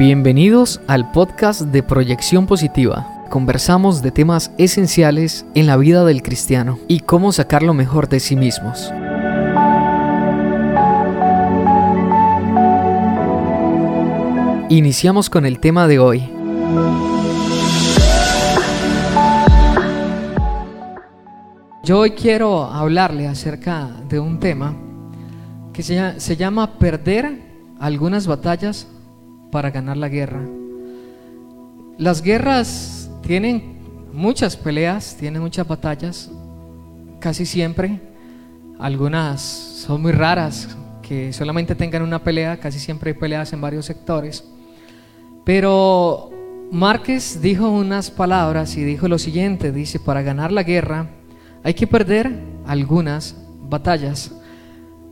Bienvenidos al podcast de Proyección Positiva. Conversamos de temas esenciales en la vida del cristiano y cómo sacar lo mejor de sí mismos. Iniciamos con el tema de hoy. Yo hoy quiero hablarle acerca de un tema que se, se llama perder algunas batallas para ganar la guerra. Las guerras tienen muchas peleas, tienen muchas batallas, casi siempre. Algunas son muy raras, que solamente tengan una pelea, casi siempre hay peleas en varios sectores. Pero Márquez dijo unas palabras y dijo lo siguiente, dice, para ganar la guerra hay que perder algunas batallas.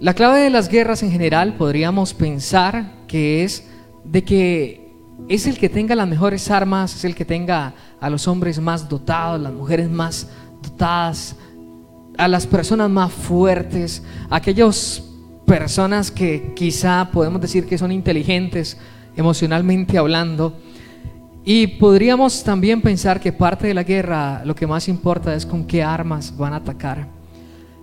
La clave de las guerras en general podríamos pensar que es de que es el que tenga las mejores armas, es el que tenga a los hombres más dotados, las mujeres más dotadas, a las personas más fuertes, aquellas personas que quizá podemos decir que son inteligentes emocionalmente hablando. Y podríamos también pensar que parte de la guerra lo que más importa es con qué armas van a atacar.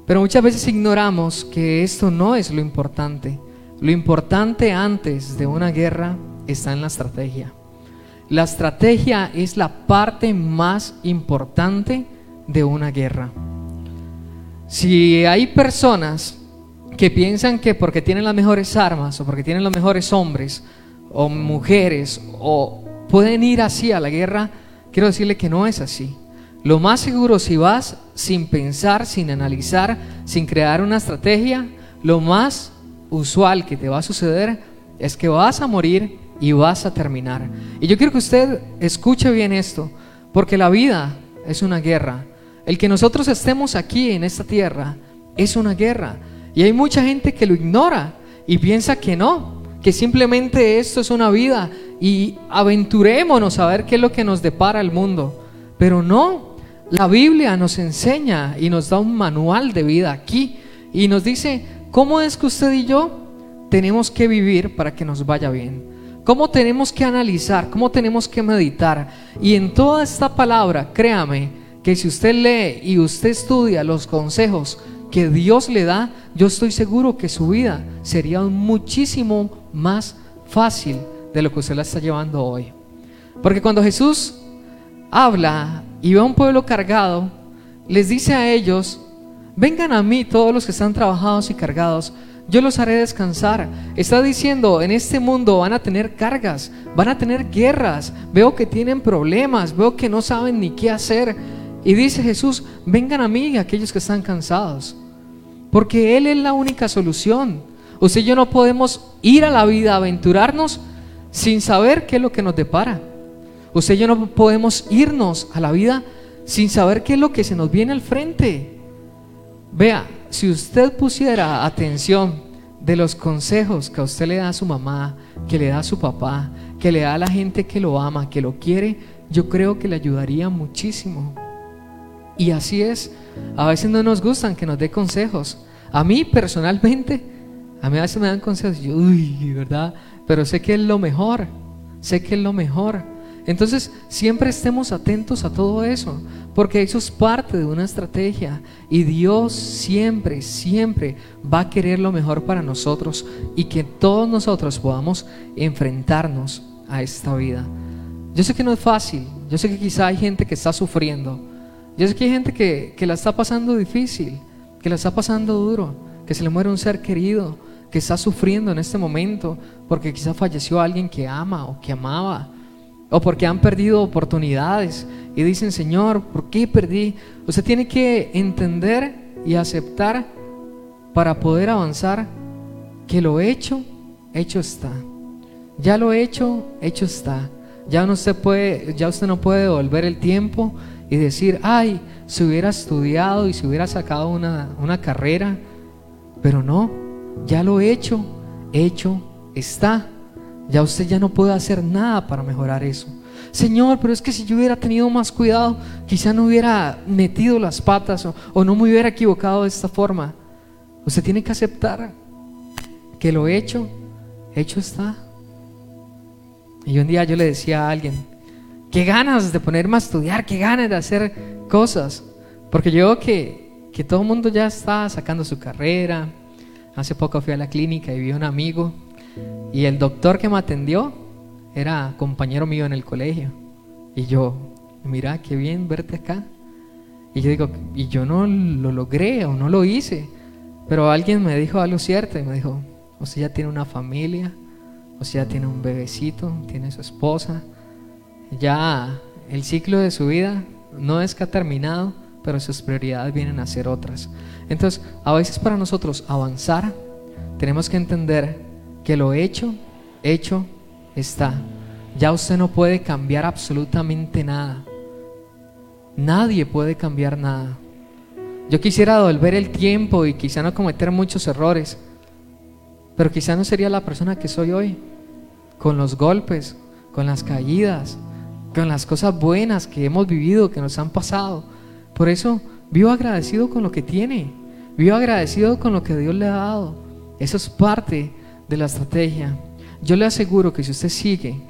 Pero muchas veces ignoramos que esto no es lo importante. Lo importante antes de una guerra está en la estrategia. La estrategia es la parte más importante de una guerra. Si hay personas que piensan que porque tienen las mejores armas o porque tienen los mejores hombres o mujeres o pueden ir así a la guerra, quiero decirle que no es así. Lo más seguro si vas sin pensar, sin analizar, sin crear una estrategia, lo más usual que te va a suceder es que vas a morir y vas a terminar. Y yo quiero que usted escuche bien esto, porque la vida es una guerra. El que nosotros estemos aquí en esta tierra es una guerra. Y hay mucha gente que lo ignora y piensa que no, que simplemente esto es una vida y aventurémonos a ver qué es lo que nos depara el mundo. Pero no, la Biblia nos enseña y nos da un manual de vida aquí y nos dice ¿Cómo es que usted y yo tenemos que vivir para que nos vaya bien? ¿Cómo tenemos que analizar? ¿Cómo tenemos que meditar? Y en toda esta palabra, créame, que si usted lee y usted estudia los consejos que Dios le da, yo estoy seguro que su vida sería muchísimo más fácil de lo que usted la está llevando hoy. Porque cuando Jesús habla y ve a un pueblo cargado, les dice a ellos, Vengan a mí todos los que están trabajados y cargados, yo los haré descansar. Está diciendo, en este mundo van a tener cargas, van a tener guerras, veo que tienen problemas, veo que no saben ni qué hacer. Y dice Jesús, vengan a mí aquellos que están cansados, porque Él es la única solución. Usted y yo no podemos ir a la vida, aventurarnos sin saber qué es lo que nos depara. Usted y yo no podemos irnos a la vida sin saber qué es lo que se nos viene al frente. Vea, si usted pusiera atención de los consejos que a usted le da a su mamá, que le da a su papá, que le da a la gente que lo ama, que lo quiere, yo creo que le ayudaría muchísimo. Y así es, a veces no nos gustan que nos dé consejos. A mí personalmente, a mí a veces me dan consejos, yo, uy, ¿verdad? Pero sé que es lo mejor, sé que es lo mejor. Entonces, siempre estemos atentos a todo eso, porque eso es parte de una estrategia y Dios siempre, siempre va a querer lo mejor para nosotros y que todos nosotros podamos enfrentarnos a esta vida. Yo sé que no es fácil, yo sé que quizá hay gente que está sufriendo, yo sé que hay gente que, que la está pasando difícil, que la está pasando duro, que se le muere un ser querido, que está sufriendo en este momento porque quizá falleció alguien que ama o que amaba o porque han perdido oportunidades y dicen, Señor, ¿por qué perdí? Usted tiene que entender y aceptar para poder avanzar que lo hecho, hecho está. Ya lo hecho, hecho está. Ya, no se puede, ya usted no puede devolver el tiempo y decir, ay, si hubiera estudiado y si hubiera sacado una, una carrera, pero no, ya lo hecho, hecho está. Ya usted ya no puede hacer nada para mejorar eso. Señor, pero es que si yo hubiera tenido más cuidado, quizá no hubiera metido las patas o, no me hubiera equivocado de esta forma. Usted tiene que aceptar que lo hecho, hecho está. Y un día yo le decía a alguien, qué ganas de ponerme a estudiar, qué ganas de hacer cosas. Porque yo veo que, que todo el mundo ya está sacando su carrera. Hace poco fui a la clínica y vi a un amigo. Y el doctor que me atendió era compañero mío en el colegio. Y yo, mira, qué bien verte acá. Y yo digo, y yo no lo logré o no lo hice. Pero alguien me dijo algo cierto y me dijo, o sea, ya tiene una familia, o sea, tiene un bebecito, tiene su esposa. Ya el ciclo de su vida no es que ha terminado, pero sus prioridades vienen a ser otras. Entonces, a veces para nosotros avanzar, tenemos que entender que lo hecho, hecho está. Ya usted no puede cambiar absolutamente nada. Nadie puede cambiar nada. Yo quisiera devolver el tiempo y quizá no cometer muchos errores, pero quizá no sería la persona que soy hoy, con los golpes, con las caídas, con las cosas buenas que hemos vivido, que nos han pasado. Por eso vivo agradecido con lo que tiene, vivo agradecido con lo que Dios le ha dado. Eso es parte de la estrategia. Yo le aseguro que si usted sigue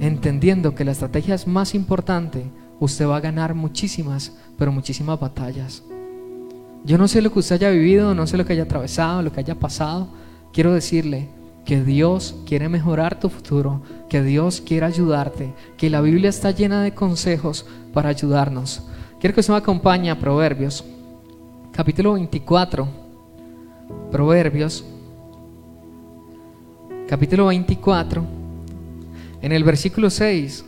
entendiendo que la estrategia es más importante, usted va a ganar muchísimas, pero muchísimas batallas. Yo no sé lo que usted haya vivido, no sé lo que haya atravesado, lo que haya pasado. Quiero decirle que Dios quiere mejorar tu futuro, que Dios quiere ayudarte, que la Biblia está llena de consejos para ayudarnos. Quiero que usted me acompañe a Proverbios, capítulo 24. Proverbios, capítulo 24, en el versículo 6,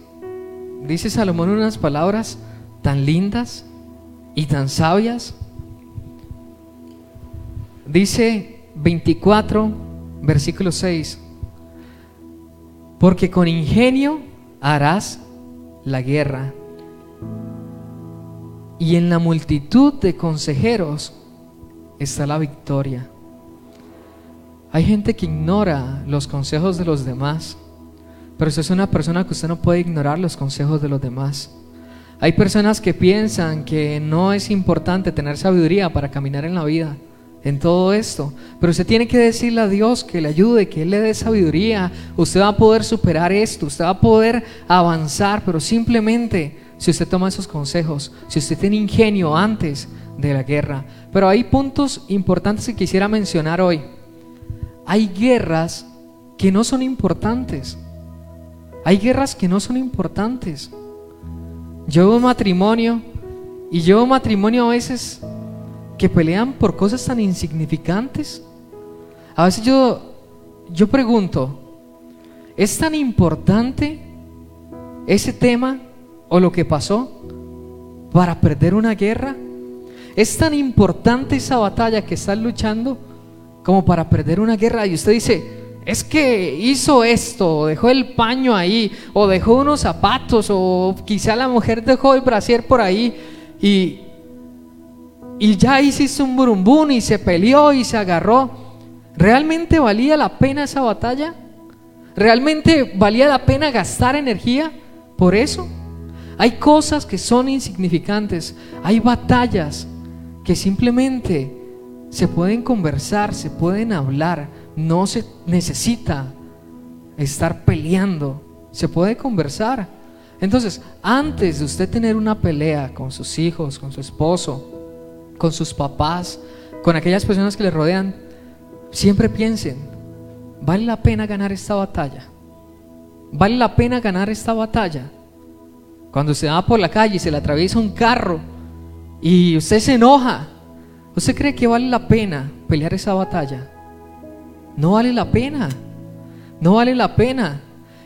dice Salomón unas palabras tan lindas y tan sabias Dice 24, versículo 6, porque con ingenio harás la guerra y en la multitud de consejeros está la victoria. Hay gente que ignora los consejos de los demás, pero si es una persona que usted no puede ignorar los consejos de los demás. Hay personas que piensan que no es importante tener sabiduría para caminar en la vida en todo esto. Pero usted tiene que decirle a Dios que le ayude, que Él le dé sabiduría. Usted va a poder superar esto, usted va a poder avanzar, pero simplemente si usted toma esos consejos, si usted tiene ingenio antes de la guerra. Pero hay puntos importantes que quisiera mencionar hoy. Hay guerras que no son importantes. Hay guerras que no son importantes. Yo veo matrimonio y yo veo matrimonio a veces que pelean por cosas tan insignificantes. A veces yo, yo pregunto, ¿es tan importante ese tema o lo que pasó para perder una guerra? ¿Es tan importante esa batalla que están luchando como para perder una guerra? Y usted dice, es que hizo esto, dejó el paño ahí, o dejó unos zapatos, o quizá la mujer dejó el brasier por ahí y, y ya hiciste un burumbún y se peleó y se agarró. ¿Realmente valía la pena esa batalla? ¿Realmente valía la pena gastar energía por eso? Hay cosas que son insignificantes, hay batallas que simplemente se pueden conversar, se pueden hablar, no se necesita estar peleando, se puede conversar. Entonces, antes de usted tener una pelea con sus hijos, con su esposo, con sus papás, con aquellas personas que le rodean, siempre piensen, ¿vale la pena ganar esta batalla? ¿Vale la pena ganar esta batalla? Cuando usted va por la calle y se le atraviesa un carro y usted se enoja, ¿usted cree que vale la pena pelear esa batalla? No vale la pena, no vale la pena.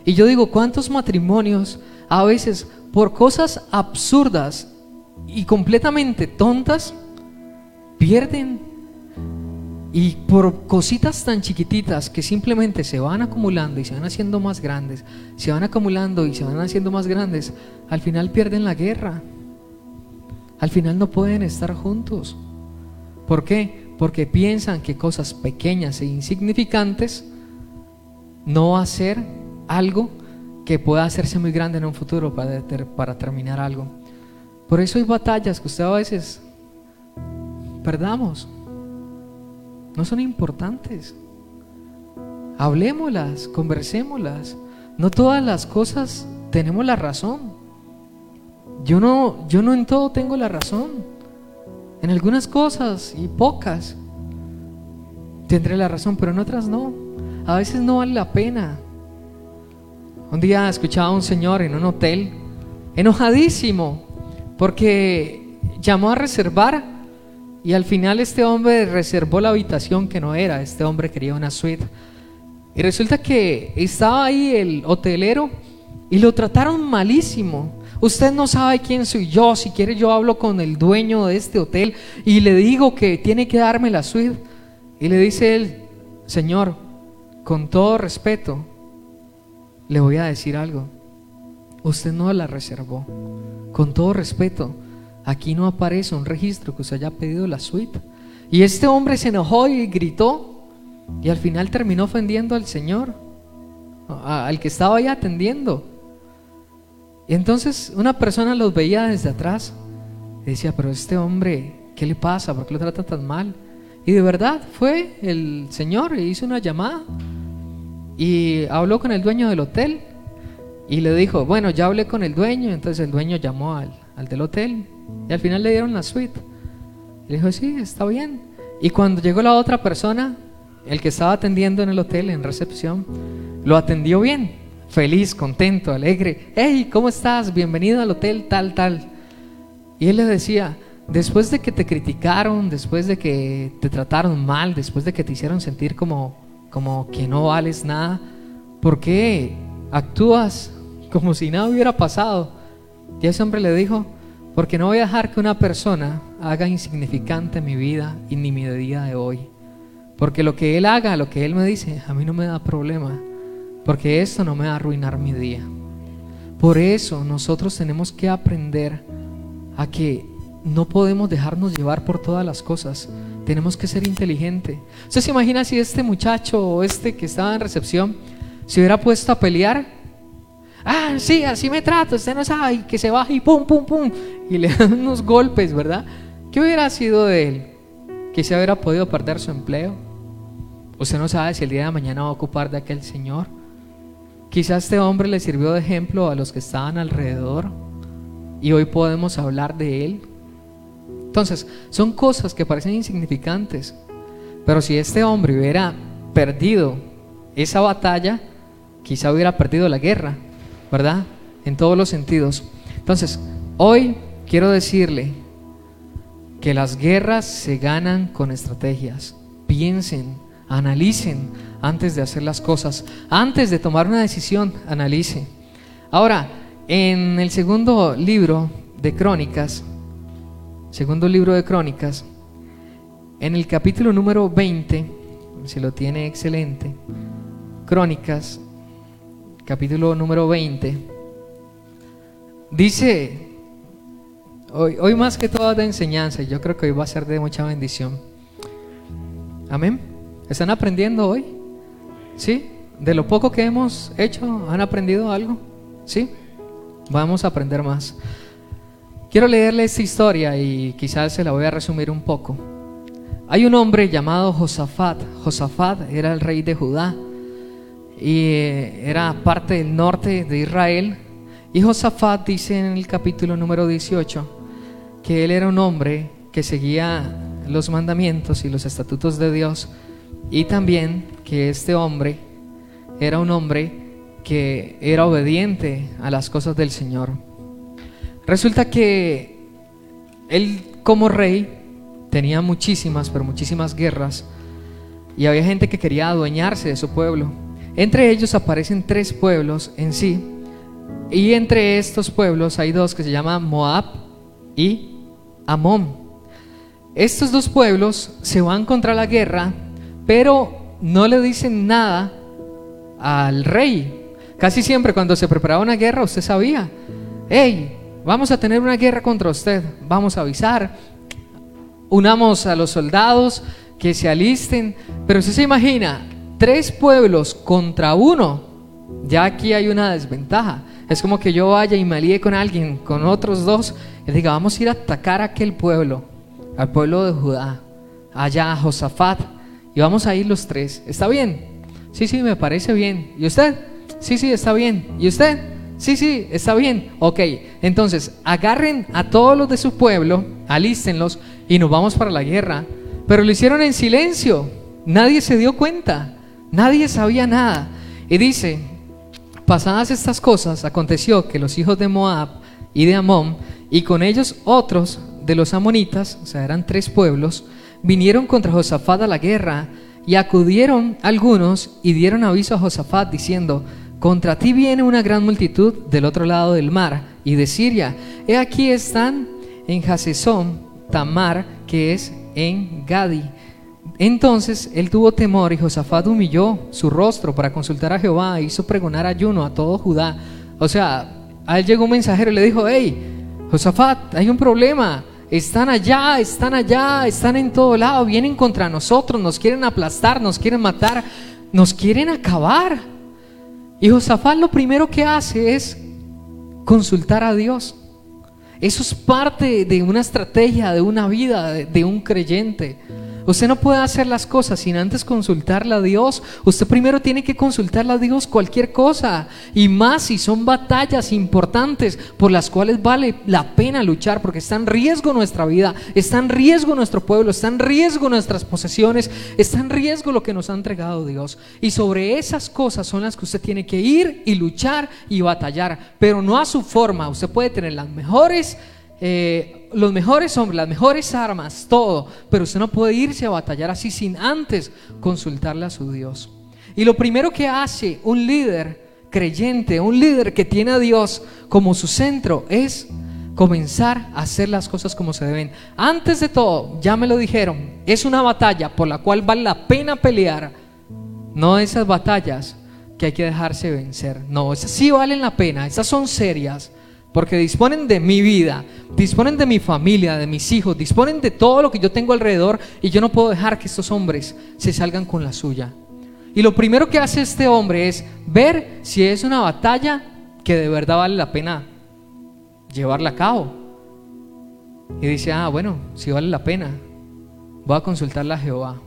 Y yo digo, ¿cuántos matrimonios a veces por cosas absurdas y completamente tontas pierden y por cositas tan chiquititas que simplemente se van acumulando y se van haciendo más grandes, se van acumulando y se van haciendo más grandes, al final pierden la guerra. Al final no pueden estar juntos. ¿Por qué? Porque piensan que cosas pequeñas e insignificantes no ser algo que pueda hacerse muy grande en un futuro para, para terminar algo. Por eso hay batallas que usted a veces perdamos. No son importantes. Hablemoslas, conversémoslas. no todas las cosas tenemos la razón. Yo no, yo no en todo tengo la razón. En algunas cosas y pocas tendré la razón, pero en otras no. A veces no vale la pena. Un día escuchaba a un señor en un hotel, enojadísimo, porque llamó a reservar y al final este hombre reservó la habitación que no era, este hombre quería una suite. Y resulta que estaba ahí el hotelero y lo trataron malísimo. Usted no sabe quién soy yo, si quiere yo hablo con el dueño de este hotel y le digo que tiene que darme la suite. Y le dice él, Señor, con todo respeto, le voy a decir algo. Usted no la reservó. Con todo respeto, Aquí no aparece un registro que usted haya pedido la suite. Y este hombre se enojó y gritó y al final terminó ofendiendo al Señor, al que estaba ahí atendiendo. Y entonces una persona los veía desde atrás y decía, pero este hombre, ¿qué le pasa? ¿Por qué lo trata tan mal? Y de verdad fue el Señor y hizo una llamada y habló con el dueño del hotel y le dijo, bueno, ya hablé con el dueño, entonces el dueño llamó al, al del hotel y al final le dieron la suite. Le dijo, sí, está bien. Y cuando llegó la otra persona, el que estaba atendiendo en el hotel, en recepción, lo atendió bien, feliz, contento, alegre. Hey, ¿cómo estás? Bienvenido al hotel tal, tal. Y él le decía, después de que te criticaron, después de que te trataron mal, después de que te hicieron sentir como, como que no vales nada, ¿por qué actúas como si nada hubiera pasado? Y ese hombre le dijo, porque no voy a dejar que una persona haga insignificante mi vida y ni mi día de hoy. Porque lo que Él haga, lo que Él me dice, a mí no me da problema. Porque esto no me va a arruinar mi día. Por eso nosotros tenemos que aprender a que no podemos dejarnos llevar por todas las cosas. Tenemos que ser inteligentes. ¿Usted se imagina si este muchacho o este que estaba en recepción se hubiera puesto a pelear ah, sí, así me trato, usted no sabe, y que se baja y pum, pum, pum, y le dan unos golpes, ¿verdad? ¿Qué hubiera sido de él? Que se hubiera podido perder su empleo. Usted no sabe si el día de mañana va a ocupar de aquel señor. Quizás este hombre le sirvió de ejemplo a los que estaban alrededor y hoy podemos hablar de él. Entonces, son cosas que parecen insignificantes, pero si este hombre hubiera perdido esa batalla, quizá hubiera perdido la guerra. ¿verdad? En todos los sentidos. Entonces, hoy quiero decirle que las guerras se ganan con estrategias. Piensen, analicen antes de hacer las cosas. Antes de tomar una decisión, analice. Ahora, en el segundo libro de Crónicas, segundo libro de Crónicas, en el capítulo número 20, si lo tiene excelente, Crónicas capítulo número 20, dice, hoy, hoy más que todo de enseñanza, y yo creo que hoy va a ser de mucha bendición. Amén. ¿Están aprendiendo hoy? ¿Sí? De lo poco que hemos hecho, ¿han aprendido algo? ¿Sí? Vamos a aprender más. Quiero leerle esta historia y quizás se la voy a resumir un poco. Hay un hombre llamado Josafat. Josafat era el rey de Judá y era parte del norte de Israel. Y Josafat dice en el capítulo número 18 que él era un hombre que seguía los mandamientos y los estatutos de Dios y también que este hombre era un hombre que era obediente a las cosas del Señor. Resulta que él como rey tenía muchísimas, pero muchísimas guerras y había gente que quería adueñarse de su pueblo. Entre ellos aparecen tres pueblos en sí, y entre estos pueblos hay dos que se llaman Moab y Amón. Estos dos pueblos se van contra la guerra, pero no le dicen nada al rey. Casi siempre cuando se preparaba una guerra usted sabía, hey, vamos a tener una guerra contra usted, vamos a avisar, unamos a los soldados que se alisten, pero usted se imagina, tres pueblos contra uno, ya aquí hay una desventaja. Es como que yo vaya y me alíe con alguien, con otros dos, y diga, vamos a ir a atacar a aquel pueblo, al pueblo de Judá, allá a Josafat, y vamos a ir los tres. ¿Está bien? Sí, sí, me parece bien. ¿Y usted? Sí, sí, está bien. ¿Y usted? Sí, sí, está bien. Ok, entonces agarren a todos los de su pueblo, alístenlos y nos vamos para la guerra. Pero lo hicieron en silencio. Nadie se dio cuenta. Nadie sabía nada. Y dice, pasadas estas cosas, aconteció que los hijos de Moab y de Amón, y con ellos otros de los amonitas, o sea, eran tres pueblos, vinieron contra Josafat a la guerra, y acudieron algunos y dieron aviso a Josafat diciendo, contra ti viene una gran multitud del otro lado del mar y de Siria. He aquí están en Hasesón, Tamar, que es en Gadi. Entonces él tuvo temor y Josafat humilló su rostro para consultar a Jehová e hizo pregonar ayuno a todo Judá. O sea, a él llegó un mensajero y le dijo, hey, Josafat, hay un problema. Están allá, están allá, están en todo lado, vienen contra nosotros, nos quieren aplastar, nos quieren matar, nos quieren acabar. Y Josafat lo primero que hace es consultar a Dios. Eso es parte de una estrategia, de una vida, de, un creyente. Usted no puede hacer las cosas sin antes consultarle a Dios. Usted primero tiene que consultarle a Dios cualquier cosa. Y más si son batallas importantes por las cuales vale la pena luchar. Porque está en riesgo nuestra vida, está en riesgo nuestro pueblo, está en riesgo nuestras posesiones, está en riesgo lo que nos ha entregado Dios. Y sobre esas cosas son las que usted tiene que ir y luchar y batallar. Pero no a su forma. Usted puede tener las mejores eh, los mejores hombres, las mejores armas, todo, pero usted no puede irse a batallar así sin antes consultarle a su Dios. Y lo primero que hace un líder creyente, un líder que tiene a Dios como su centro, es comenzar a hacer las cosas como se deben. Antes de todo, ya me lo dijeron, es una batalla por la cual vale la pena pelear, no esas batallas que hay que dejarse vencer. No, esas sí valen la pena, esas son serias porque disponen de mi vida, disponen de mi familia, de mis hijos, disponen de todo lo que yo tengo alrededor y yo no puedo dejar que estos hombres se salgan con la suya. Y lo primero que hace este hombre es ver si es una batalla que de verdad vale la pena llevarla a cabo. Y dice, ah, bueno, si vale la pena, voy a consultarla a Jehová.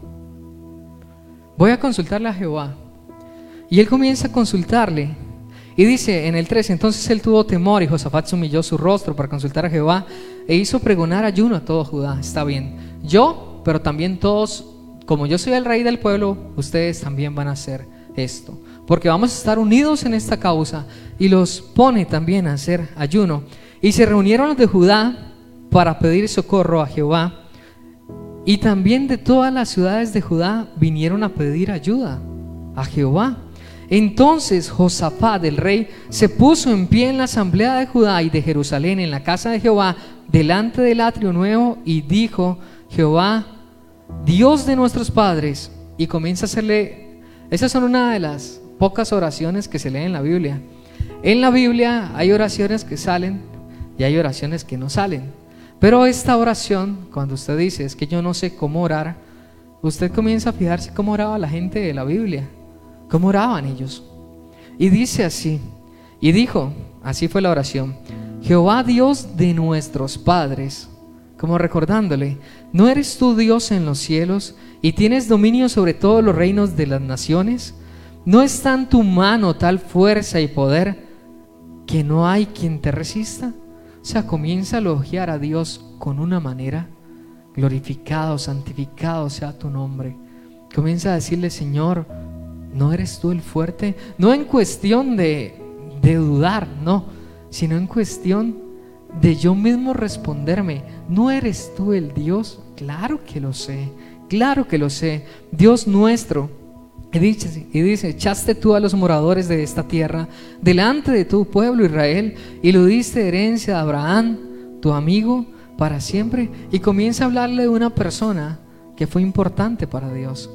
Voy a consultarle a Jehová. Y él comienza a consultarle y dice en el 3, entonces él tuvo temor y Josafat humilló su rostro para consultar a Jehová e hizo pregonar ayuno a todo Judá. Está bien. Yo, pero también todos, como yo soy el rey del pueblo, ustedes también van a hacer esto. Porque vamos a estar unidos en esta causa y los pone también a hacer ayuno. Y se reunieron los de Judá para pedir socorro a Jehová. Y también de todas las ciudades de Judá vinieron a pedir ayuda a Jehová. Entonces Josafat, el rey, se puso en pie en la asamblea de Judá y de Jerusalén, en la casa de Jehová, delante del atrio nuevo, y dijo, Jehová, Dios de nuestros padres, y comienza a hacerle, esas son una de las pocas oraciones que se leen en la Biblia. En la Biblia hay oraciones que salen y hay oraciones que no salen. Pero esta oración, cuando usted dice, es que yo no sé cómo orar, usted comienza a fijarse cómo oraba la gente de la Biblia. ¿Cómo oraban ellos? Y dice así, y dijo, así fue la oración, Jehová Dios de nuestros padres, como recordándole, ¿no eres tú Dios en los cielos y tienes dominio sobre todos los reinos de las naciones? ¿No está en tu mano tal fuerza y poder que no hay quien te resista? O sea, comienza a elogiar a Dios con una manera, glorificado, santificado sea tu nombre. Comienza a decirle, Señor, ¿No eres tú el fuerte? No en cuestión de, dudar, no, sino en cuestión de yo mismo responderme, ¿no eres tú el Dios? Claro que lo sé, claro que lo sé. Dios nuestro. Y dice, y dice, echaste tú a los moradores de esta tierra delante de tu pueblo Israel y lo diste herencia a Abraham, tu amigo, para siempre. Y comienza a hablarle de una persona que fue importante para Dios.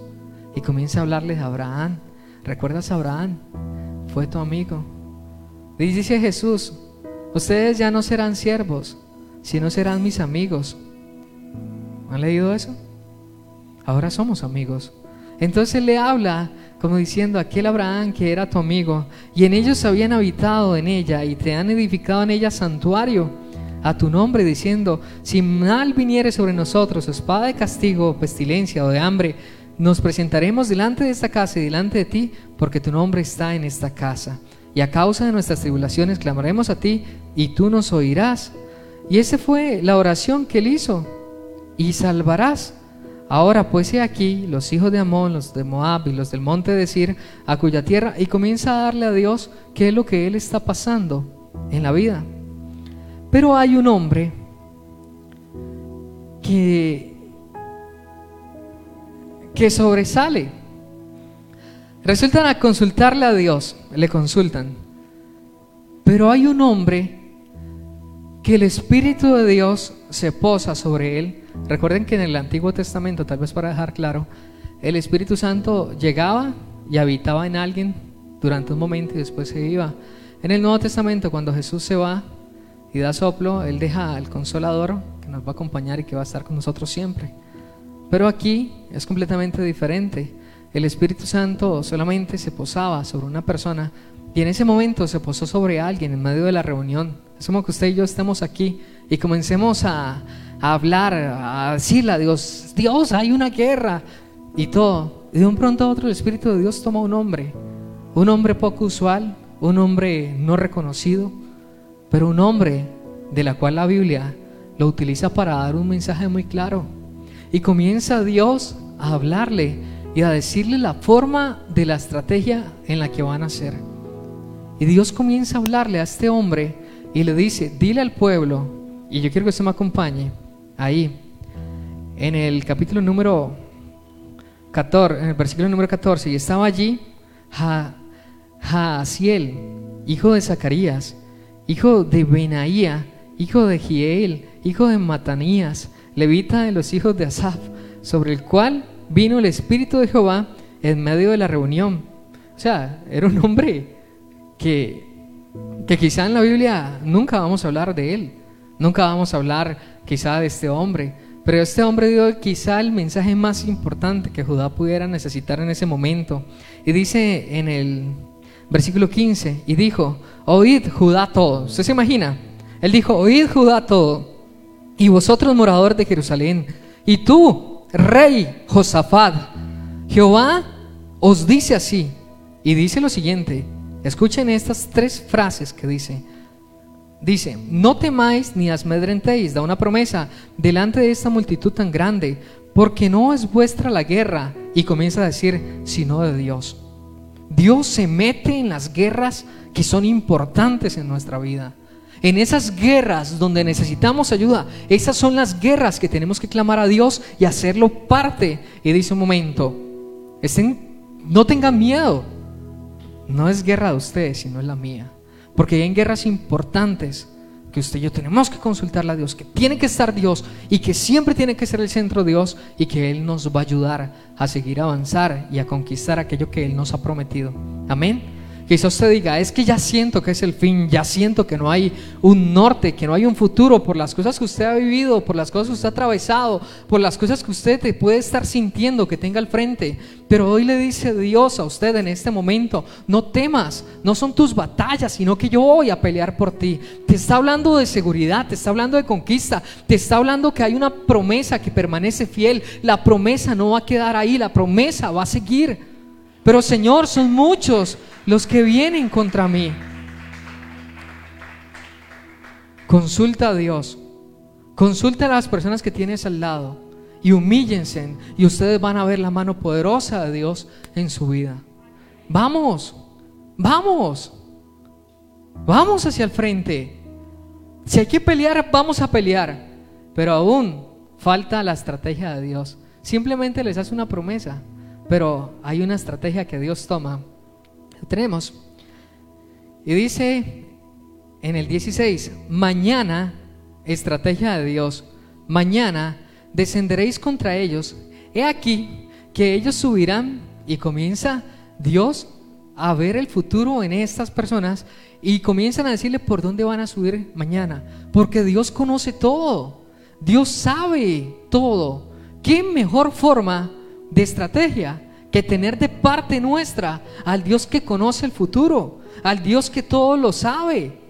Y comienza a hablarle de Abraham, ¿Recuerdas a Abraham? Fue tu amigo. Dice Jesús, ustedes ya no serán siervos, sino serán mis amigos. ¿Han leído eso? Ahora somos amigos. Entonces le habla como diciendo, aquel Abraham que era tu amigo, y en ellos habían habitado en ella, y te han edificado en ella santuario a tu nombre, diciendo, si mal viniere sobre nosotros, espada de castigo, pestilencia o de hambre, nos presentaremos delante de esta casa y delante de ti, porque tu nombre está en esta casa. Y a causa de nuestras tribulaciones clamaremos a ti, y tú nos oirás. Y esa fue la oración que él hizo. Y salvarás. Ahora pues he aquí los hijos de Amón, los de Moab y los del monte de Sir, a cuya tierra, y comienza a darle a Dios qué es lo que él está pasando en la vida. Pero hay un hombre que, que sobresale. Resultan a consultarle a Dios, le consultan. Pero hay un hombre que el Espíritu de Dios se posa sobre él. Recuerden que en el Antiguo Testamento, tal vez para dejar claro, el Espíritu Santo llegaba y habitaba en alguien durante un momento y después se iba. En el Nuevo Testamento, cuando Jesús se va y da soplo, Él deja al consolador que nos va a acompañar y que va a estar con nosotros siempre. Pero aquí es completamente diferente. El Espíritu Santo solamente se posaba sobre una persona y en ese momento se posó sobre alguien en medio de la reunión. Es como que usted y yo estemos aquí y comencemos a, a hablar, a decirle a Dios, Dios, hay una guerra y todo. Y de un pronto a otro el Espíritu de Dios toma un hombre, un hombre poco usual, un hombre no reconocido, pero un hombre de la cual la Biblia lo utiliza para dar un mensaje muy claro. Y comienza Dios a hablarle y a decirle la forma de la estrategia en la que van a hacer. Y Dios comienza a hablarle a este hombre y le dice, dile al pueblo, y yo quiero que usted me acompañe ahí, en el capítulo número 14, en el versículo número 14, y estaba allí Jaasiel, hijo de Zacarías, hijo de Benaía, hijo de Giel, hijo de Matanías, levita de los hijos de Asaf, sobre el cual vino el Espíritu de Jehová en medio de la reunión. O sea, era un hombre que, que quizá en la Biblia nunca vamos a hablar de él, nunca vamos a hablar quizá de este hombre, pero este hombre dio quizá el mensaje más importante que Judá pudiera necesitar en ese momento. Y dice en el versículo 15, y dijo, oíd Judá todo. ¿Usted se imagina? Él dijo, oíd Judá todo, y vosotros moradores de Jerusalén, y tú, rey Josafat, Jehová os dice así, y dice lo siguiente, escuchen estas tres frases que dice, dice, no temáis ni asmedrentéis, da una promesa delante de esta multitud tan grande, porque no es vuestra la guerra, y comienza a decir, sino de Dios. Dios se mete en las guerras que son importantes en nuestra vida. En esas guerras donde necesitamos ayuda, esas son las guerras que tenemos que clamar a Dios y hacerlo parte. Y dice momento, no tengan miedo. No es guerra de ustedes, sino es la mía. Porque hay guerras importantes que usted y yo tenemos que consultarle a Dios, que tiene que estar Dios y que siempre tiene que ser el centro de Dios y que Él nos va a ayudar a seguir avanzar y a conquistar aquello que Él nos ha prometido. Amén. Quizá usted diga, es que ya siento que es el fin, ya siento que no hay un norte, que no hay un futuro por las cosas que usted ha vivido, por las cosas que usted ha atravesado, por las cosas que usted te puede estar sintiendo que tenga al frente. Pero hoy le dice Dios a usted en este momento, no temas, no son tus batallas, sino que yo voy a pelear por ti. Te está hablando de seguridad, te está hablando de conquista, te está hablando que hay una promesa que permanece fiel. La promesa no va a quedar ahí, la promesa va a seguir. Pero Señor, son muchos los que vienen contra mí. Consulta a Dios. Consulta a las personas que tienes al lado y humíllense y ustedes van a ver la mano poderosa de Dios en su vida. Vamos, vamos, vamos hacia el frente. Si hay que pelear, vamos a pelear, pero aún falta la estrategia de Dios. Simplemente les hace una promesa, pero hay una estrategia que Dios toma tenemos. Y dice en el 16, mañana, estrategia de Dios, mañana descenderéis contra ellos. He aquí que ellos subirán y comienza Dios a ver el futuro en estas personas y comienzan a decirle por dónde van a subir mañana. Porque Dios conoce todo. Dios sabe todo. ¿Qué mejor forma de estrategia que tener de parte nuestra al Dios que conoce el futuro, al Dios que todo lo sabe.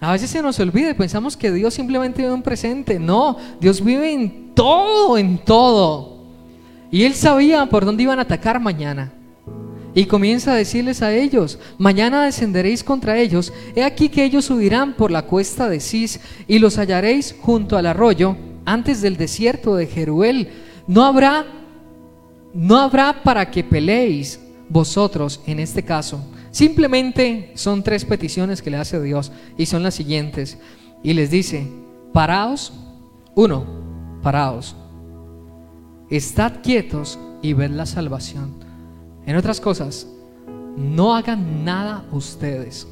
A veces se nos olvida y pensamos que Dios simplemente vive en presente. No, Dios vive en todo, en todo. Y él sabía por dónde iban a atacar mañana. Y comienza a decirles a ellos, mañana descenderéis contra ellos, he aquí que ellos subirán por la cuesta de Cis y los hallaréis junto al arroyo, antes del desierto de Jeruel. No habrá, no habrá para que peleéis vosotros en este caso. Simplemente son tres peticiones que le hace Dios y son las siguientes. Y les dice, paraos, uno, paraos, estad quietos y ved la salvación en otras cosas, no hagan nada ustedes.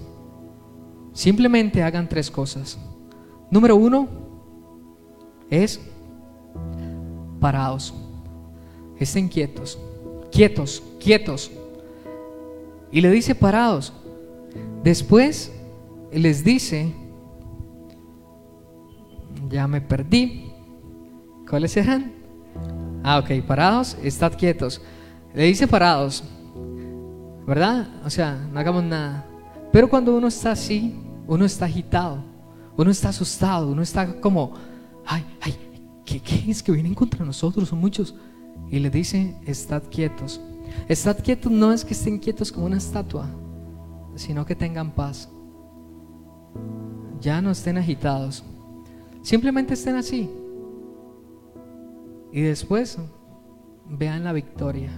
Simplemente hagan tres cosas. Número uno es parados. Estén quietos, quietos, quietos. Y le dice parados. Después les dice, ya me perdí. ¿Cuáles eran? Ah, ok, parados, estad quietos. Le dice parados, ¿verdad? O sea, no hagamos nada. Pero cuando uno está así, uno está agitado, uno está asustado, uno está como, ay, ay, ¿qué, qué es que vienen contra nosotros? Son muchos. Y le dice, estad quietos. Estad quietos no es que estén quietos como una estatua, sino que tengan paz. Ya no estén agitados. Simplemente estén así. Y después vean la victoria.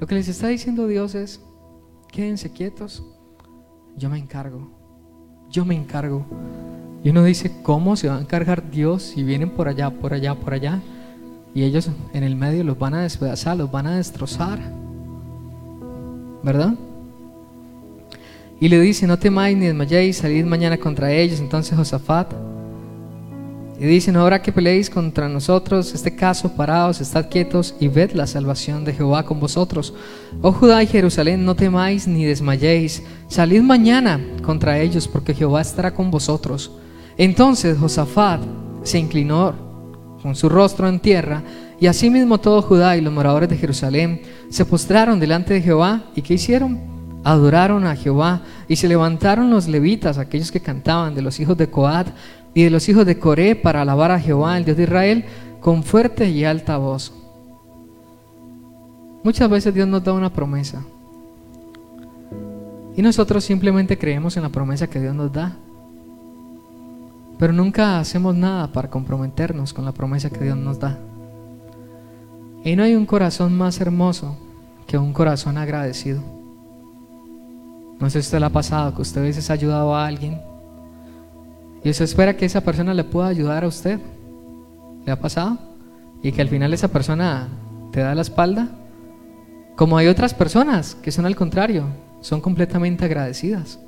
Lo que les está diciendo Dios es, quédense quietos, yo me encargo, yo me encargo. Y uno dice, ¿cómo se va a encargar Dios si vienen por allá, por allá, por allá? Y ellos en el medio los van a despedazar, los van a destrozar. ¿Verdad? Y le dice, no temáis ni desmayéis, salid mañana contra ellos. Entonces Josafat y dice, no que peleéis contra nosotros, este caso paraos, estad quietos y ved la salvación de Jehová con vosotros. Oh Judá y Jerusalén, no temáis ni desmayéis, salid mañana contra ellos, porque Jehová estará con vosotros. Entonces Josafat se inclinó con su rostro en tierra, y asimismo todo Judá y los moradores de Jerusalén se postraron delante de Jehová, ¿y qué hicieron? Adoraron a Jehová, y se levantaron los levitas, aquellos que cantaban de los hijos de Coat, y de los hijos de Coré para alabar a Jehová, el Dios de Israel, con fuerte y alta voz. Muchas veces Dios nos da una promesa y nosotros simplemente creemos en la promesa que Dios nos da, pero nunca hacemos nada para comprometernos con la promesa que Dios nos da. Y no hay un corazón más hermoso que un corazón agradecido. No sé si usted le ha pasado que usted a veces ha ayudado a alguien y usted espera que esa persona le pueda ayudar a usted. ¿Le ha pasado? Y que al final esa persona te da la espalda. Como hay otras personas que son al contrario, son completamente agradecidas.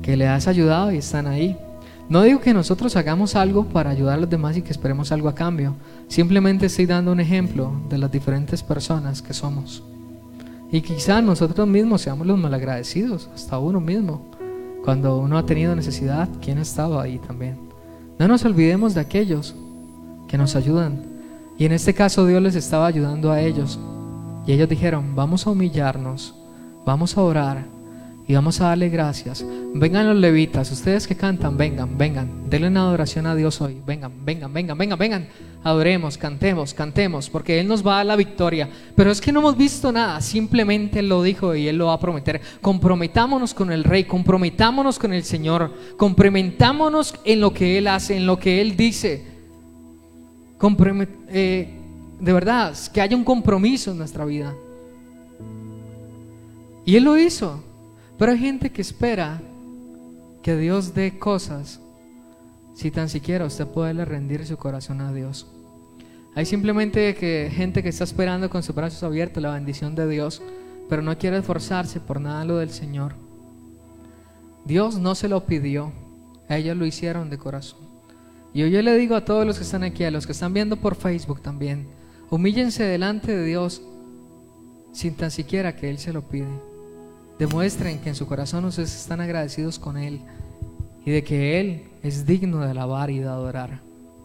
Que le has ayudado y están ahí. No digo que nosotros hagamos algo para ayudar a los demás y que esperemos algo a cambio. Simplemente estoy dando un ejemplo de las diferentes personas que somos. Y quizá nosotros mismos seamos los malagradecidos, hasta uno mismo. Cuando uno ha tenido necesidad, ¿quién ha estado ahí también? No nos olvidemos de aquellos que nos ayudan. Y en este caso Dios les estaba ayudando a ellos. Y ellos dijeron, vamos a humillarnos, vamos a orar y vamos a darle gracias. Vengan los levitas, ustedes que cantan, vengan, vengan, denle una adoración a Dios hoy. Vengan, vengan, vengan, vengan, vengan. Adoremos, cantemos, cantemos, porque Él nos va a dar la victoria. Pero es que no hemos visto nada, simplemente Él lo dijo y Él lo va a prometer. Comprometámonos con el Rey, comprometámonos con el Señor, comprometámonos en lo que Él hace, en lo que Él dice. Eh, de verdad, que haya un compromiso en nuestra vida. Y Él lo hizo. Pero hay gente que espera que Dios dé cosas si tan siquiera usted puede rendir su corazón a Dios. Hay simplemente que, gente que está esperando con sus brazos abiertos la bendición de Dios, pero no quiere esforzarse por nada lo del Señor. Dios no se lo pidió, ellos lo hicieron de corazón. Y hoy yo le digo a todos los que están aquí, a los que están viendo por Facebook también, humíllense delante de Dios sin tan siquiera que Él se lo pide. Demuestren que en su corazón ustedes están agradecidos con Él y de que Él es digno de alabar y de adorar.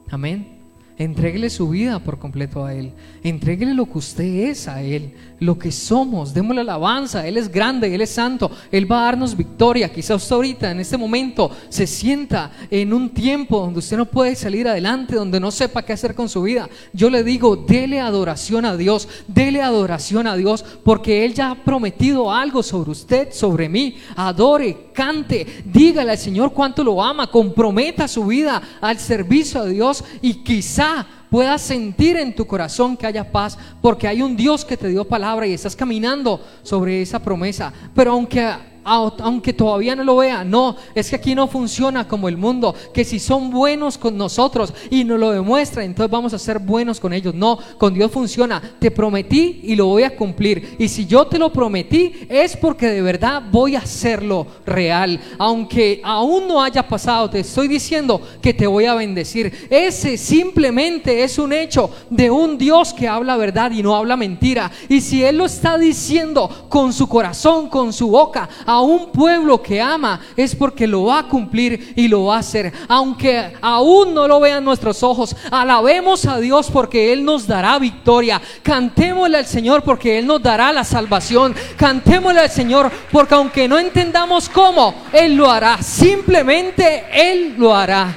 Amén. Entréguele su vida por completo a Él. Entréguele lo que usted es a Él, lo que somos. Démosle alabanza. Él es grande, Él es santo. Él va a darnos victoria. Quizá usted ahorita, en este momento, se sienta en un tiempo donde usted no puede salir adelante, donde no sepa qué hacer con su vida. Yo le digo, dele adoración a Dios. Dele adoración a Dios porque Él ya ha prometido algo sobre usted, sobre mí. Adore, cante, dígale al Señor cuánto lo ama. Comprometa su vida al servicio de Dios y quizá puedas sentir en tu corazón que haya paz, porque hay un Dios que te dio palabra y estás caminando sobre esa promesa. Pero aunque aunque todavía no lo vea. No, es que aquí no funciona como el mundo, que si son buenos con nosotros y nos lo demuestran, entonces vamos a ser buenos con ellos. No, con Dios funciona. Te prometí y lo voy a cumplir. Y si yo te lo prometí, es porque de verdad voy a hacerlo real. Aunque aún no haya pasado, te estoy diciendo que te voy a bendecir. Ese simplemente es un hecho de un Dios que habla verdad y no habla mentira. Y si Él lo está diciendo con su corazón, con su boca, a un pueblo que ama es porque lo va a cumplir y lo va a hacer. Aunque aún no lo vean nuestros ojos, alabemos a Dios porque Él nos dará victoria. Cantémosle al Señor porque Él nos dará la salvación. Cantémosle al Señor porque aunque no entendamos cómo, Él lo hará. Simplemente Él lo hará.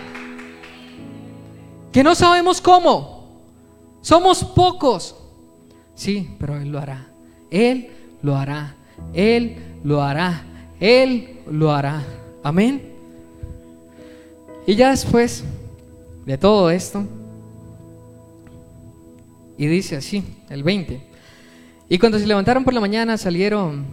Que no sabemos cómo. Somos pocos. Sí, pero Él lo hará. Él lo hará. Él lo hará. Él lo hará. Amén. Y ya después de todo esto, y dice así, el 20. Y cuando se levantaron por la mañana salieron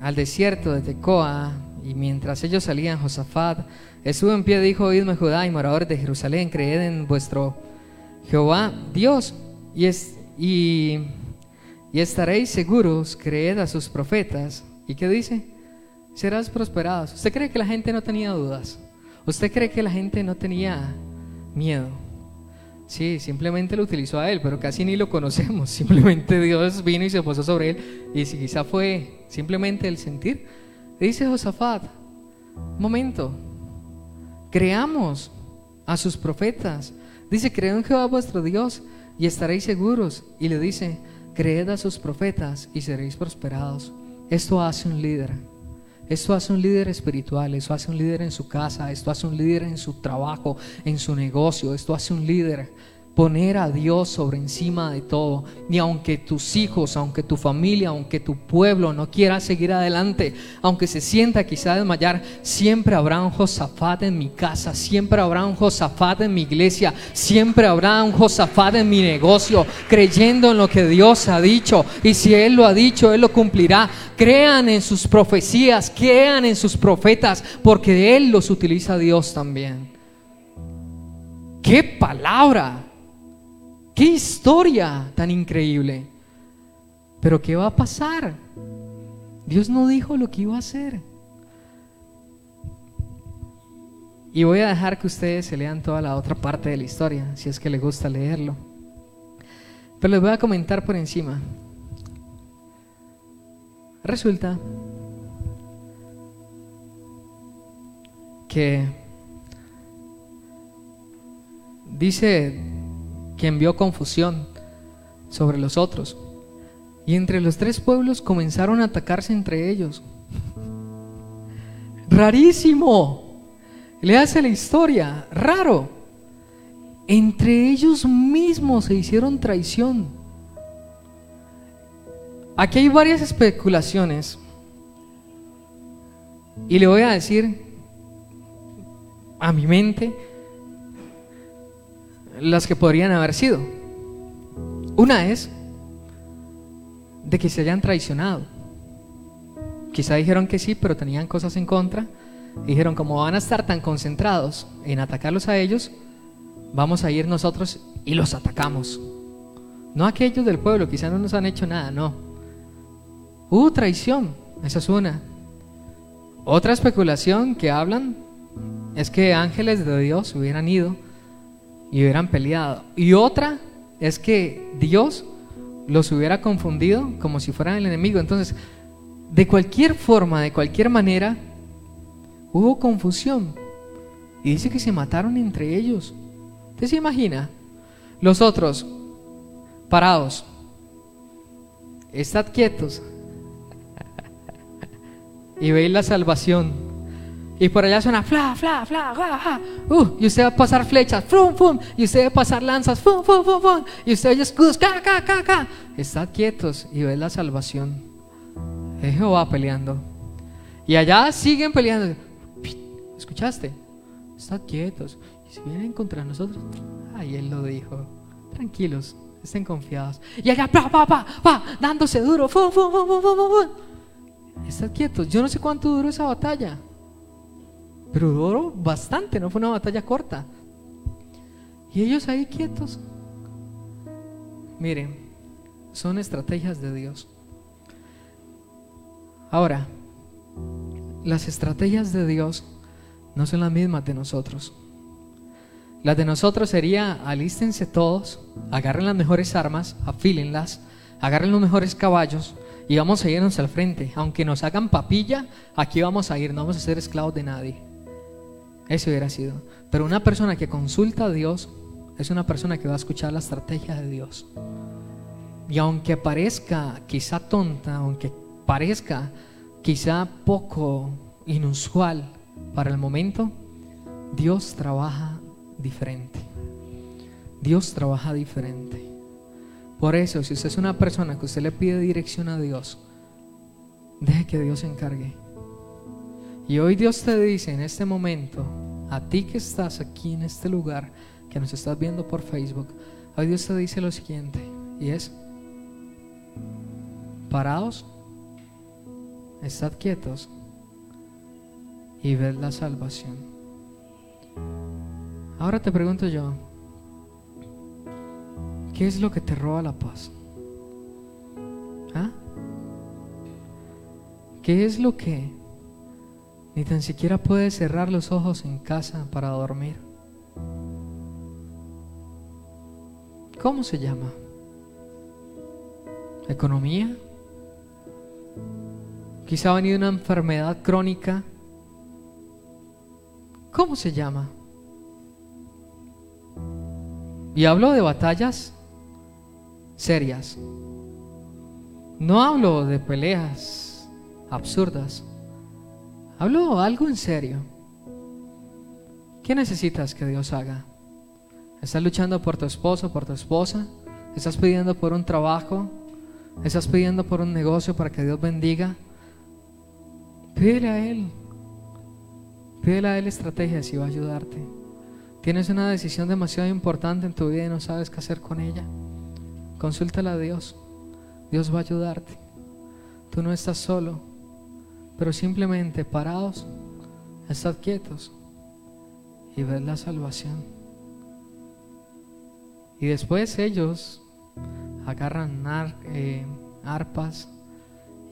al desierto de Tecoa, y mientras ellos salían, Josafat estuvo en pie y dijo, oídme Judá y moradores de Jerusalén, creed en vuestro Jehová Dios, y, es, y, y estaréis seguros, creed a sus profetas, ¿Y qué dice? Serás prosperado. ¿Usted cree que la gente no tenía dudas? ¿Usted cree que la gente no tenía miedo? Sí, simplemente lo utilizó a él, pero casi ni lo conocemos. Simplemente Dios vino y se posó sobre él. Y si quizá fue simplemente el sentir. Dice Josafat, momento, creamos a sus profetas. Dice, creo en Jehová vuestro Dios y estaréis seguros. Y le dice, creed a sus profetas y seréis prosperados. Esto hace un líder. Esto hace un líder espiritual, esto hace un líder en su casa, esto hace un líder en su trabajo, en su negocio, esto hace un líder poner a Dios sobre encima de todo. Y aunque tus hijos, aunque tu familia, aunque tu pueblo no quiera seguir adelante, aunque se sienta quizá desmayar, siempre habrá un Josafat en mi casa, siempre habrá un Josafat en mi iglesia, siempre habrá un Josafat en mi negocio, creyendo en lo que Dios ha dicho. Y si Él lo ha dicho, Él lo cumplirá. Crean en sus profecías, crean en sus profetas, porque de Él los utiliza Dios también. ¡Qué palabra! Qué historia tan increíble. Pero ¿qué va a pasar? Dios no dijo lo que iba a hacer. Y voy a dejar que ustedes se lean toda la otra parte de la historia, si es que les gusta leerlo. Pero les voy a comentar por encima. Resulta que dice que envió confusión sobre los otros. Y entre los tres pueblos comenzaron a atacarse entre ellos. Rarísimo. Le hace la historia. Raro. Entre ellos mismos se hicieron traición. Aquí hay varias especulaciones. Y le voy a decir a mi mente las que podrían haber sido. Una es de que se hayan traicionado. Quizá dijeron que sí, pero tenían cosas en contra. Dijeron, como van a estar tan concentrados en atacarlos a ellos, vamos a ir nosotros y los atacamos. No aquellos del pueblo, quizá no nos han hecho nada, no. Hubo traición, esa es una. Otra especulación que hablan es que ángeles de Dios hubieran ido y hubieran peleado. Y otra es que Dios los hubiera confundido como si fueran el enemigo. Entonces, de cualquier forma, de cualquier manera, hubo confusión. Y dice que se mataron entre ellos. ¿Usted se imagina? Los otros, parados, estad quietos y veis la salvación y por allá suena fla, fla, fla, fla, fla. Uh, y usted va a pasar flechas, fum, fum. Y usted va a pasar lanzas, fum, fum, fum, fum. Y usted oye escudos, ca, ca, ca, ca. Estad quietos y ve la salvación. Es Jehová peleando. Y allá siguen peleando. ¿Escuchaste? Estad quietos. Y si vienen contra nosotros, ay, él lo dijo. Tranquilos, estén confiados. Y allá, pa, pa, pa, pa, dándose duro. Fum, fum, fum, fum, fum, fum. Estad quietos. Yo no sé cuánto duró esa batalla. Pero duró bastante, no fue una batalla corta. Y ellos ahí quietos. Miren, son estrategias de Dios. Ahora, las estrategias de Dios no son las mismas de nosotros. Las de nosotros sería, alístense todos, agarren las mejores armas, afílenlas, agarren los mejores caballos y vamos a irnos al frente. Aunque nos hagan papilla, aquí vamos a ir, no vamos a ser esclavos de nadie. Eso hubiera sido. Pero una persona que consulta a Dios es una persona que va a escuchar la estrategia de Dios. Y aunque parezca quizá tonta, aunque parezca quizá poco inusual para el momento, Dios trabaja diferente. Dios trabaja diferente. Por eso, si usted es una persona que usted le pide dirección a Dios, deje que Dios se encargue. Y hoy Dios te dice en este momento, a ti que estás aquí en este lugar, que nos estás viendo por Facebook, hoy Dios te dice lo siguiente, y es, parados, estad quietos y ved la salvación. Ahora te pregunto yo, ¿qué es lo que te roba la paz? ¿Ah? ¿Qué es lo que ni tan siquiera puedes cerrar los ojos en casa para dormir. ¿Cómo se llama? ¿Economía? Quizá ha venido una enfermedad crónica. ¿Cómo se llama? Y hablo de batallas serias. No hablo de peleas absurdas. Hablo algo en serio. ¿Qué necesitas que Dios haga? ¿Estás luchando por tu esposo, por tu esposa? ¿Estás pidiendo por un trabajo? ¿Estás pidiendo por un negocio para que Dios bendiga? Pídele a Él. Pídele a Él estrategias y va a ayudarte. Tienes una decisión demasiado importante en tu vida y no sabes qué hacer con ella. Consúltala a Dios. Dios va a ayudarte. Tú no estás solo pero simplemente parados, estad quietos y ved la salvación. Y después ellos agarran eh, arpas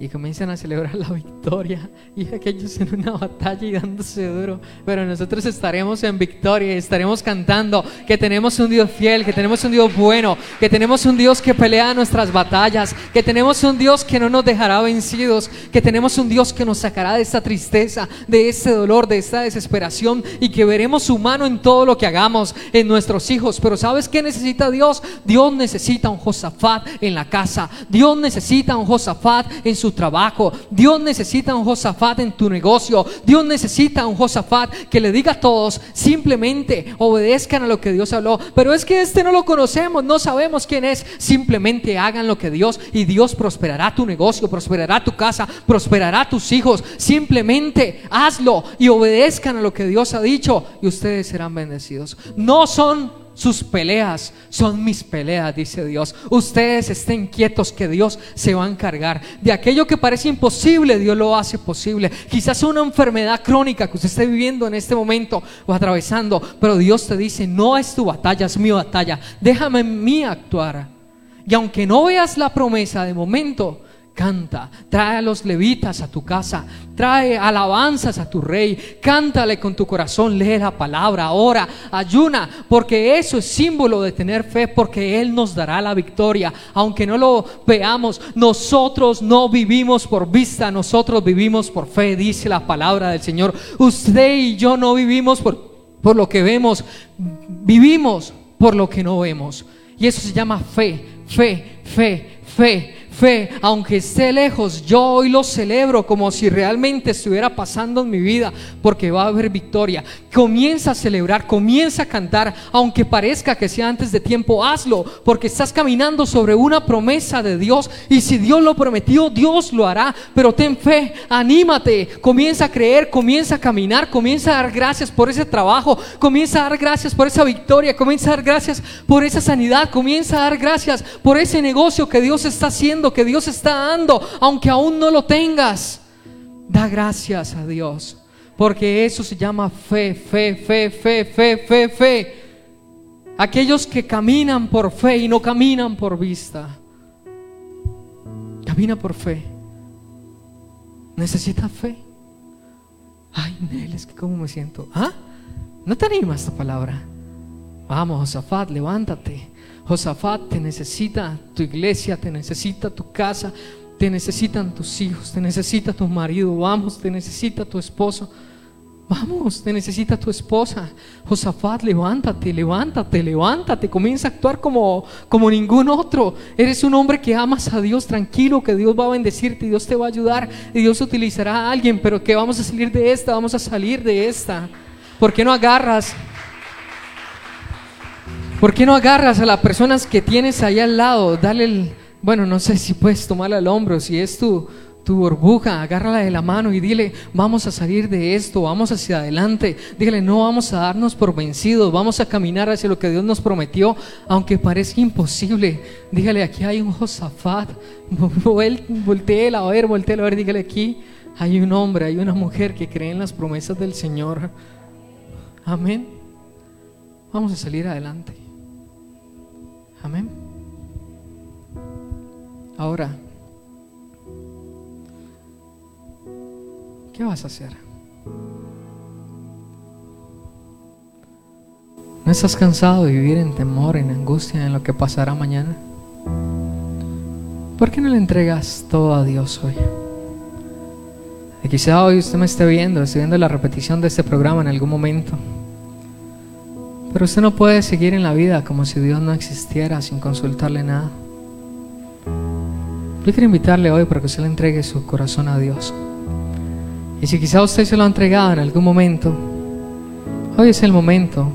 y comienzan a celebrar la victoria y aquellos en una batalla y dándose duro. Pero nosotros estaremos en victoria y estaremos cantando que tenemos un Dios fiel, que tenemos un Dios bueno, que tenemos un Dios que pelea nuestras batallas, que tenemos un Dios que no nos dejará vencidos, que tenemos un Dios que nos sacará de esta tristeza, de este dolor, de esta desesperación y que veremos su mano en todo lo que hagamos en nuestros hijos. Pero ¿sabes qué necesita Dios? Dios necesita un Josafat en la casa. Dios necesita un Josafat en su trabajo. Dios necesita un Josafat en tu negocio. Dios necesita un Josafat que le diga a todos, simplemente obedezcan a lo que Dios habló. Pero es que este no lo conocemos, no sabemos quién es. Simplemente hagan lo que Dios y Dios prosperará tu negocio, prosperará tu casa, prosperará tus hijos. Simplemente hazlo y obedezcan a lo que Dios ha dicho y ustedes serán bendecidos. No son sus peleas son mis peleas, dice Dios. Ustedes estén quietos que Dios se va a encargar. De aquello que parece imposible, Dios lo hace posible. Quizás una enfermedad crónica que usted esté viviendo en este momento o atravesando, pero Dios te dice, no es tu batalla, es mi batalla. Déjame en mí actuar. Y aunque no veas la promesa de momento, canta, trae a los levitas a tu casa, trae alabanzas a tu rey, cántale con tu corazón, lee la palabra, ora, ayuna, porque eso es símbolo de tener fe, porque Él nos dará la victoria, aunque no lo veamos, nosotros no vivimos por vista, nosotros vivimos por fe, dice la palabra del Señor. Usted y yo no vivimos por, por lo que vemos, vivimos por lo que no vemos. Y eso se llama fe, fe, fe, fe fe, aunque esté lejos, yo hoy lo celebro como si realmente estuviera pasando en mi vida, porque va a haber victoria. Comienza a celebrar, comienza a cantar, aunque parezca que sea antes de tiempo, hazlo, porque estás caminando sobre una promesa de Dios y si Dios lo prometió, Dios lo hará, pero ten fe, anímate, comienza a creer, comienza a caminar, comienza a dar gracias por ese trabajo, comienza a dar gracias por esa victoria, comienza a dar gracias por esa sanidad, comienza a dar gracias por ese negocio que Dios está haciendo que Dios está dando, aunque aún no lo tengas. Da gracias a Dios, porque eso se llama fe, fe, fe, fe, fe, fe, fe. Aquellos que caminan por fe y no caminan por vista. Camina por fe. Necesita fe. Ay, Nel, es que cómo me siento. ¿Ah? ¿No te anima esta palabra? Vamos, Josafat, levántate. Josafat te necesita tu iglesia, te necesita tu casa, te necesitan tus hijos, te necesita tu marido, vamos, te necesita tu esposo. Vamos, te necesita tu esposa. Josafat, levántate, levántate, levántate. Comienza a actuar como, como ningún otro. Eres un hombre que amas a Dios, tranquilo, que Dios va a bendecirte, Dios te va a ayudar, y Dios utilizará a alguien, pero que vamos a salir de esta, vamos a salir de esta. ¿Por qué no agarras ¿Por qué no agarras a las personas que tienes ahí al lado? Dale el, bueno, no sé si puedes tomarla al hombro, si es tu, tu burbuja, agárrala de la mano y dile, vamos a salir de esto, vamos hacia adelante. Dígale, no vamos a darnos por vencidos, vamos a caminar hacia lo que Dios nos prometió, aunque parezca imposible. Dígale, aquí hay un Josafat, volteela a ver, volteela a ver, dígale aquí, hay un hombre, hay una mujer que cree en las promesas del Señor. Amén. Vamos a salir adelante. Amén. Ahora, ¿qué vas a hacer? ¿No estás cansado de vivir en temor, en angustia, en lo que pasará mañana? ¿Por qué no le entregas todo a Dios hoy? Quizá hoy usted me esté viendo, esté viendo la repetición de este programa en algún momento. Pero usted no puede seguir en la vida como si Dios no existiera sin consultarle nada. Yo quiero invitarle hoy para que usted le entregue su corazón a Dios. Y si quizá usted se lo ha entregado en algún momento, hoy es el momento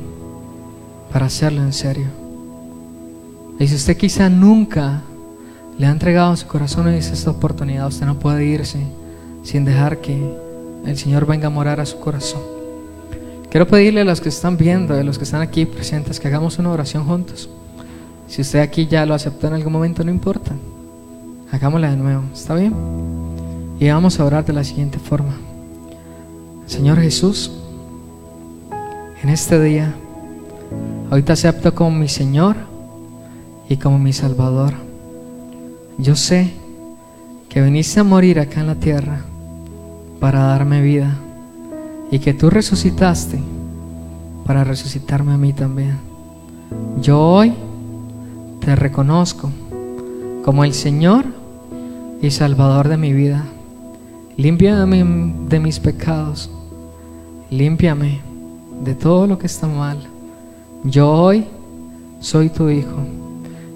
para hacerlo en serio. Y si usted quizá nunca le ha entregado su corazón, hoy es esta oportunidad. Usted no puede irse sin dejar que el Señor venga a morar a su corazón. Quiero pedirle a los que están viendo, a los que están aquí presentes, que hagamos una oración juntos. Si usted aquí ya lo aceptó en algún momento, no importa. Hagámosla de nuevo, ¿está bien? Y vamos a orar de la siguiente forma. Señor Jesús, en este día, hoy te acepto como mi Señor y como mi Salvador. Yo sé que viniste a morir acá en la tierra para darme vida y que tú resucitaste para resucitarme a mí también. Yo hoy te reconozco como el Señor y Salvador de mi vida. Límpiame de mis pecados. Límpiame de todo lo que está mal. Yo hoy soy tu Hijo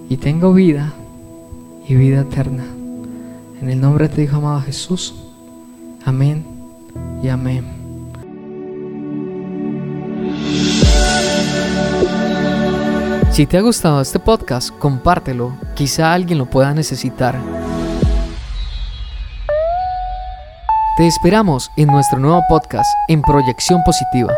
y tengo vida y vida eterna. En el nombre de tu Hijo amado Jesús. Amén y amén. Si te ha gustado este podcast, compártelo, quizá alguien lo pueda necesitar. Te esperamos en nuestro nuevo podcast en Proyección Positiva.